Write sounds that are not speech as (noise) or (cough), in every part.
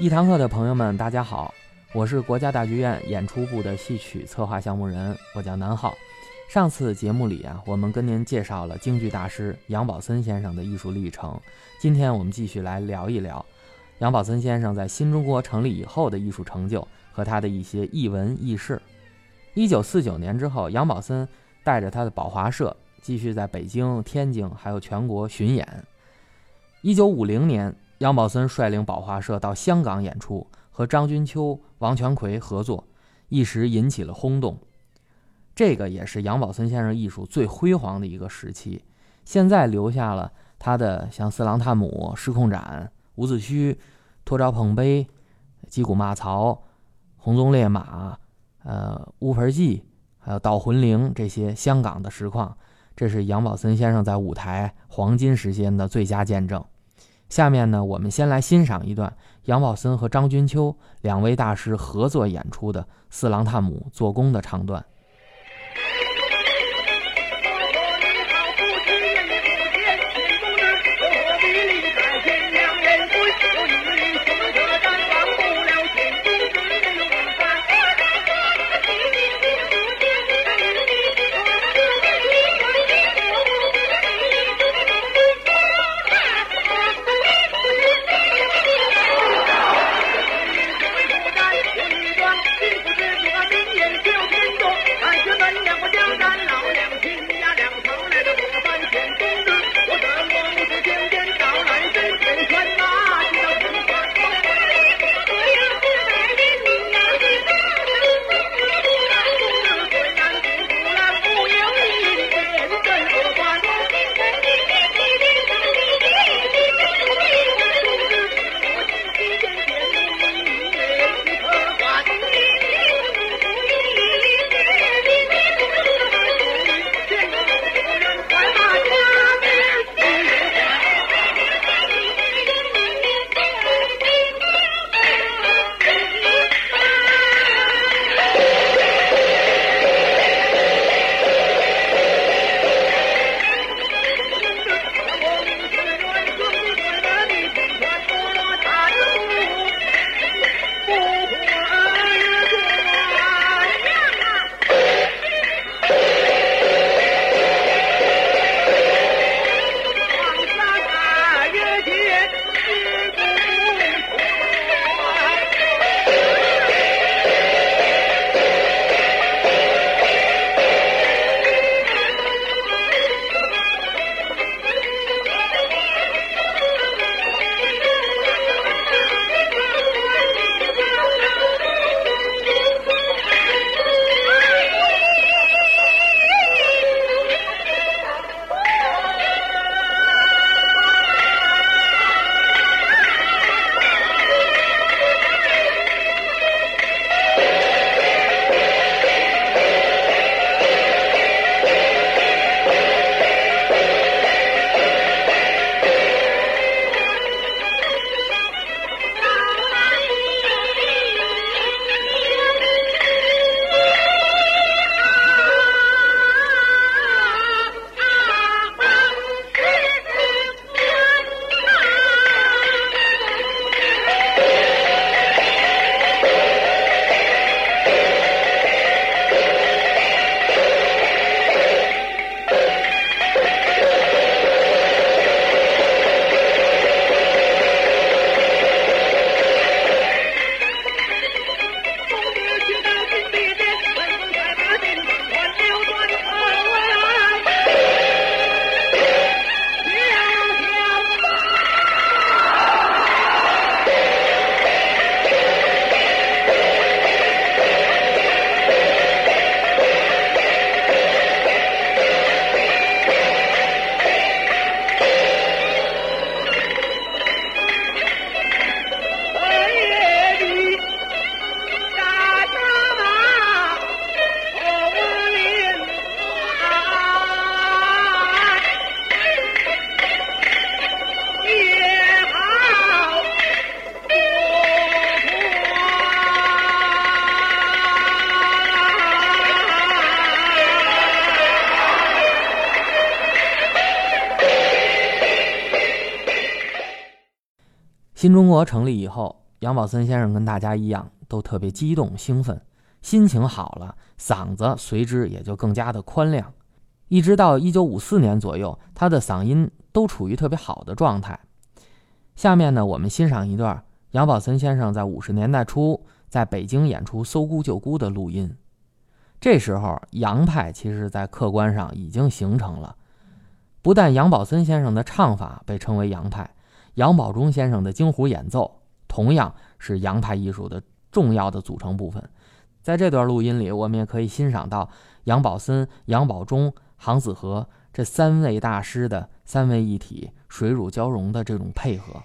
一堂课的朋友们，大家好，我是国家大剧院演出部的戏曲策划项目人，我叫南浩。上次节目里啊，我们跟您介绍了京剧大师杨宝森先生的艺术历程。今天我们继续来聊一聊杨宝森先生在新中国成立以后的艺术成就和他的一些艺文轶事。一九四九年之后，杨宝森带着他的宝华社继续在北京、天津还有全国巡演。一九五零年，杨宝森率领宝华社到香港演出，和张君秋、王全奎合作，一时引起了轰动。这个也是杨宝森先生艺术最辉煌的一个时期。现在留下了他的像《四郎探母》《失控斩》《伍子胥》《托招捧杯》《击鼓骂曹》《红鬃烈马》呃《乌盆记》还有《盗魂铃》这些香港的实况，这是杨宝森先生在舞台黄金时间的最佳见证。下面呢，我们先来欣赏一段杨宝森和张君秋两位大师合作演出的《四郎探母》做工的唱段。新中国成立以后，杨宝森先生跟大家一样，都特别激动兴奋，心情好了，嗓子随之也就更加的宽亮。一直到一九五四年左右，他的嗓音都处于特别好的状态。下面呢，我们欣赏一段杨宝森先生在五十年代初在北京演出《搜孤救孤》的录音。这时候，杨派其实在客观上已经形成了。不但杨宝森先生的唱法被称为杨派，杨宝忠先生的京胡演奏同样是杨派艺术的重要的组成部分。在这段录音里，我们也可以欣赏到杨宝森、杨宝忠、杭子和这三位大师的三位一体。水乳交融的这种配合。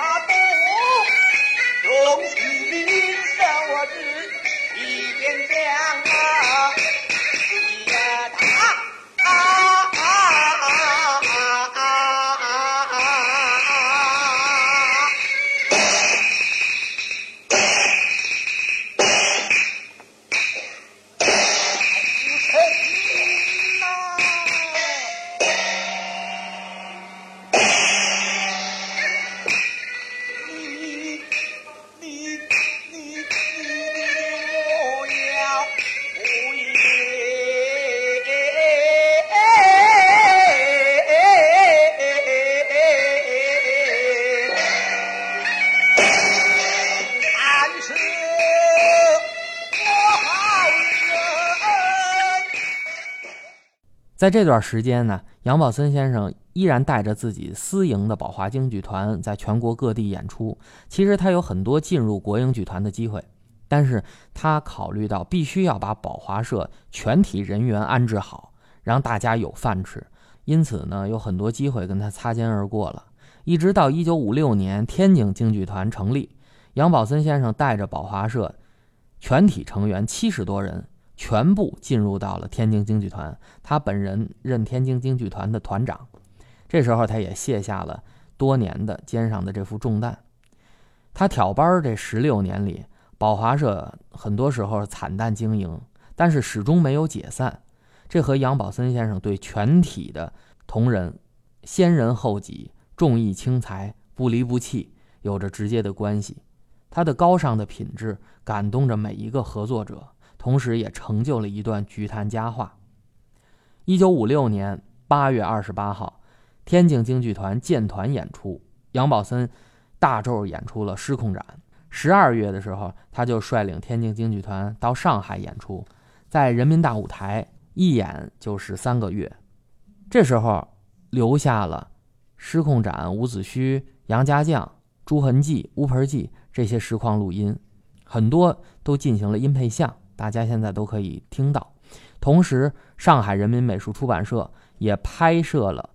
Papa. 在这段时间呢，杨宝森先生依然带着自己私营的宝华京剧团在全国各地演出。其实他有很多进入国营剧团的机会，但是他考虑到必须要把宝华社全体人员安置好，让大家有饭吃，因此呢，有很多机会跟他擦肩而过了。一直到一九五六年天津京剧团成立，杨宝森先生带着宝华社全体成员七十多人。全部进入到了天津京剧团，他本人任天津京剧团的团长。这时候，他也卸下了多年的肩上的这副重担。他挑班这十六年里，宝华社很多时候惨淡经营，但是始终没有解散。这和杨宝森先生对全体的同仁先人后己、重义轻财、不离不弃有着直接的关系。他的高尚的品质感动着每一个合作者。同时，也成就了一段剧坛佳话。一九五六年八月二十八号，天津京剧团建团演出，杨宝森大轴演出了《失控斩》。十二月的时候，他就率领天津京剧团到上海演出，在人民大舞台一演就是三个月。这时候留下了《失控斩》伍子胥、杨家将、朱痕记、乌盆记这些实况录音，很多都进行了音配像，大家现在都可以听到。同时，上海人民美术出版社也拍摄了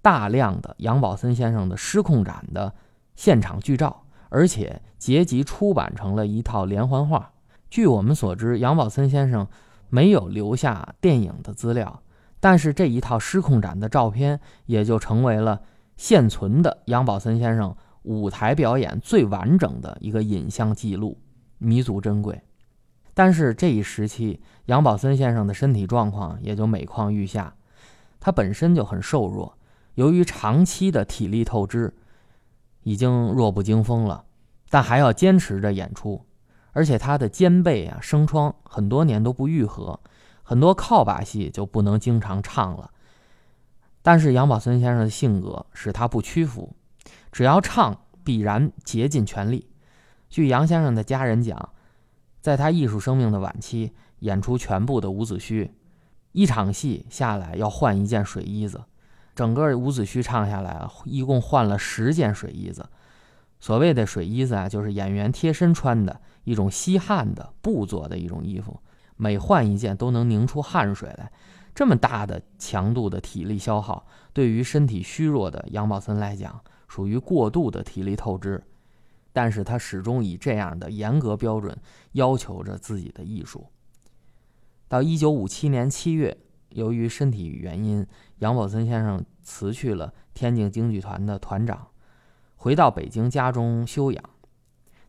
大量的杨宝森先生的《失控展》的现场剧照。而且结集出版成了一套连环画。据我们所知，杨宝森先生没有留下电影的资料，但是这一套失控展的照片也就成为了现存的杨宝森先生舞台表演最完整的一个影像记录，弥足珍贵。但是这一时期，杨宝森先生的身体状况也就每况愈下，他本身就很瘦弱，由于长期的体力透支。已经弱不禁风了，但还要坚持着演出，而且他的肩背啊生疮，很多年都不愈合，很多靠把戏就不能经常唱了。但是杨宝森先生的性格使他不屈服，只要唱必然竭尽全力。据杨先生的家人讲，在他艺术生命的晚期，演出全部的伍子胥，一场戏下来要换一件水衣子。整个伍子胥唱下来啊，一共换了十件水衣子。所谓的水衣子啊，就是演员贴身穿的一种吸汗的布做的一种衣服，每换一件都能凝出汗水来。这么大的强度的体力消耗，对于身体虚弱的杨宝森来讲，属于过度的体力透支。但是他始终以这样的严格标准要求着自己的艺术。到一九五七年七月。由于身体原因，杨宝森先生辞去了天津京剧团的团长，回到北京家中休养。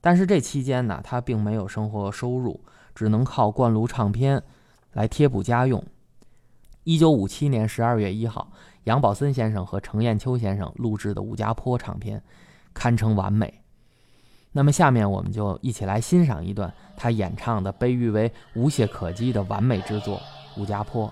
但是这期间呢，他并没有生活收入，只能靠灌录唱片来贴补家用。一九五七年十二月一号，杨宝森先生和程砚秋先生录制的《武家坡》唱片堪称完美。那么，下面我们就一起来欣赏一段他演唱的被誉为无懈可击的完美之作《武家坡》。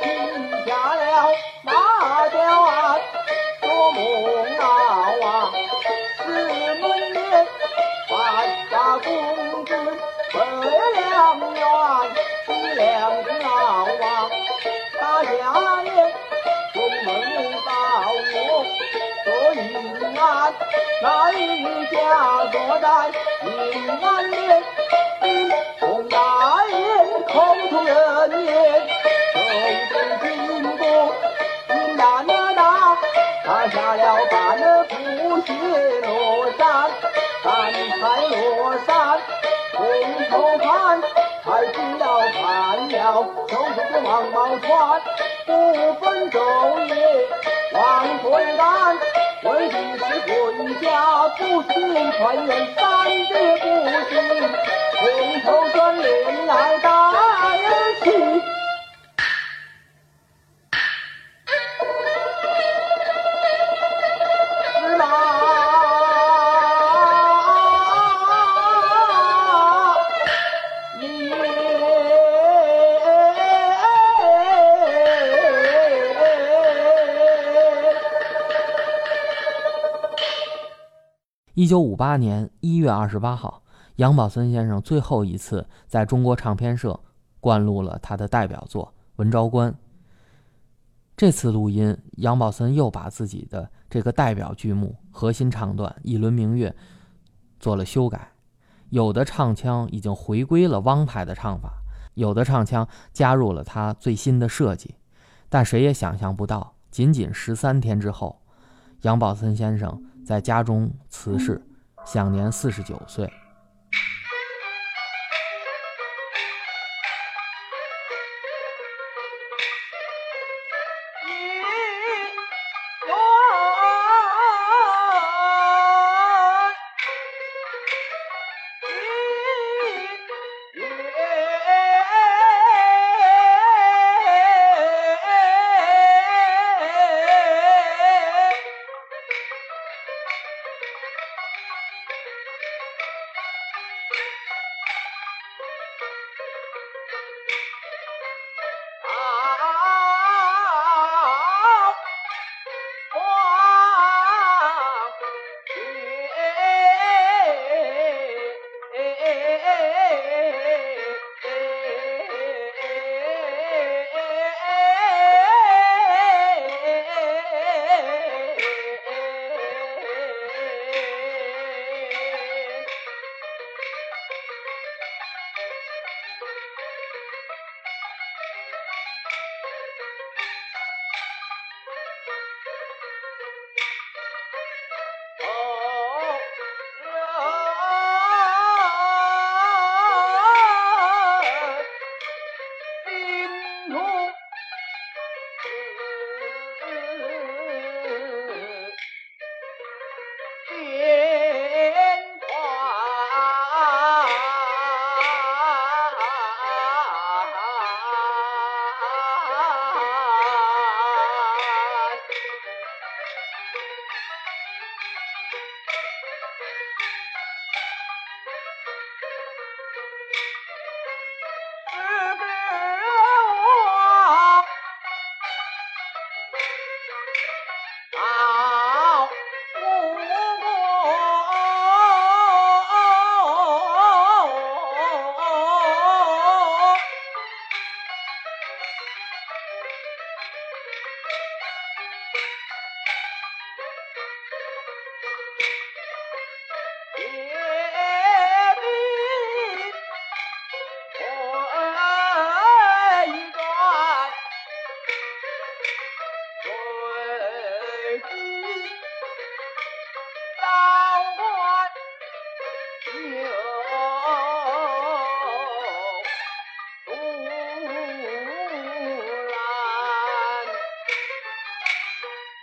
王我看。才知道看了手中的王宝钏，不分昼夜往回赶，为的是回家不行，团圆三日不行，回头转脸来带九五八年一月二十八号，杨宝森先生最后一次在中国唱片社灌录了他的代表作《文昭关》。这次录音，杨宝森又把自己的这个代表剧目核心唱段《一轮明月》做了修改，有的唱腔已经回归了汪派的唱法，有的唱腔加入了他最新的设计。但谁也想象不到，仅仅十三天之后，杨宝森先生在家中辞世，享年四十九岁。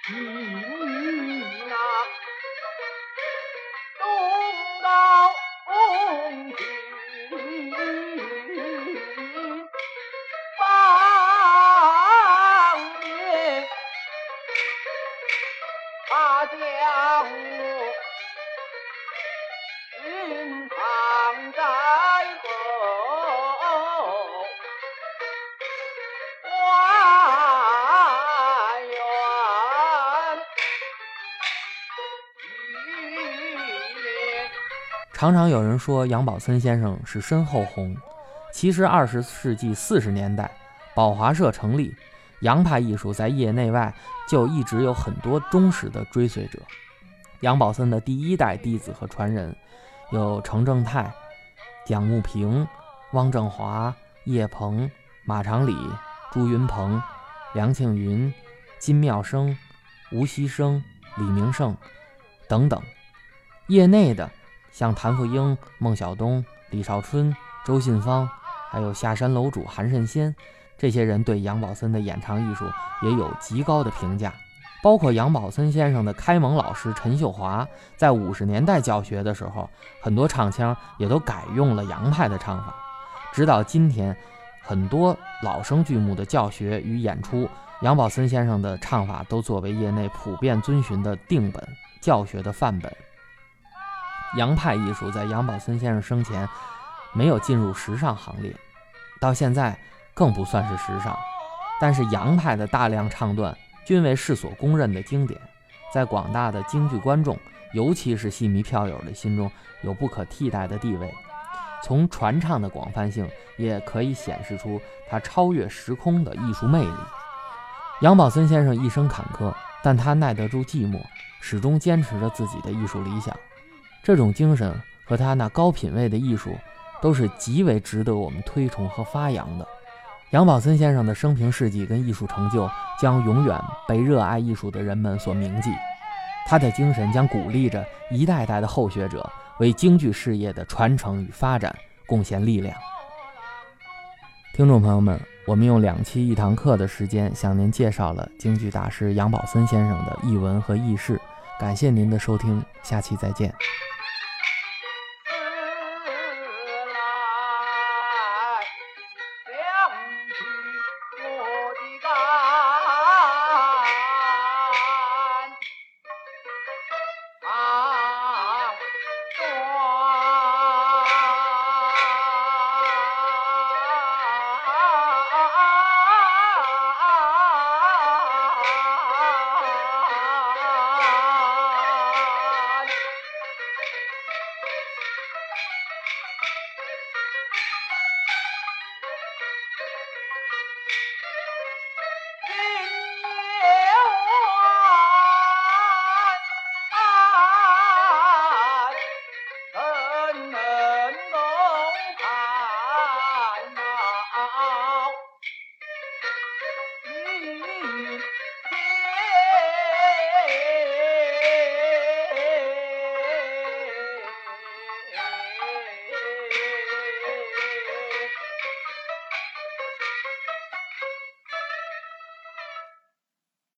云 (laughs) 常常有人说杨宝森先生是身后红，其实二十世纪四十年代，宝华社成立，杨派艺术在业内外就一直有很多忠实的追随者。杨宝森的第一代弟子和传人有程正泰、蒋慕平、汪正华、叶鹏、马长礼、朱云鹏、梁庆云、金妙生、吴锡生、李明胜等等。业内的像谭富英、孟小冬、李少春、周信芳，还有下山楼主韩慎先，这些人对杨宝森的演唱艺术也有极高的评价。包括杨宝森先生的开蒙老师陈秀华，在五十年代教学的时候，很多唱腔也都改用了杨派的唱法。直到今天，很多老生剧目的教学与演出，杨宝森先生的唱法都作为业内普遍遵循的定本教学的范本。杨派艺术在杨宝森先生生前没有进入时尚行列，到现在更不算是时尚。但是杨派的大量唱段均为世所公认的经典，在广大的京剧观众，尤其是戏迷票友的心中有不可替代的地位。从传唱的广泛性，也可以显示出他超越时空的艺术魅力。杨宝森先生一生坎坷，但他耐得住寂寞，始终坚持着自己的艺术理想。这种精神和他那高品位的艺术，都是极为值得我们推崇和发扬的。杨宝森先生的生平事迹跟艺术成就将永远被热爱艺术的人们所铭记，他的精神将鼓励着一代代的后学者为京剧事业的传承与发展贡献力量。听众朋友们，我们用两期一堂课的时间向您介绍了京剧大师杨宝森先生的艺文和轶事。感谢您的收听，下期再见。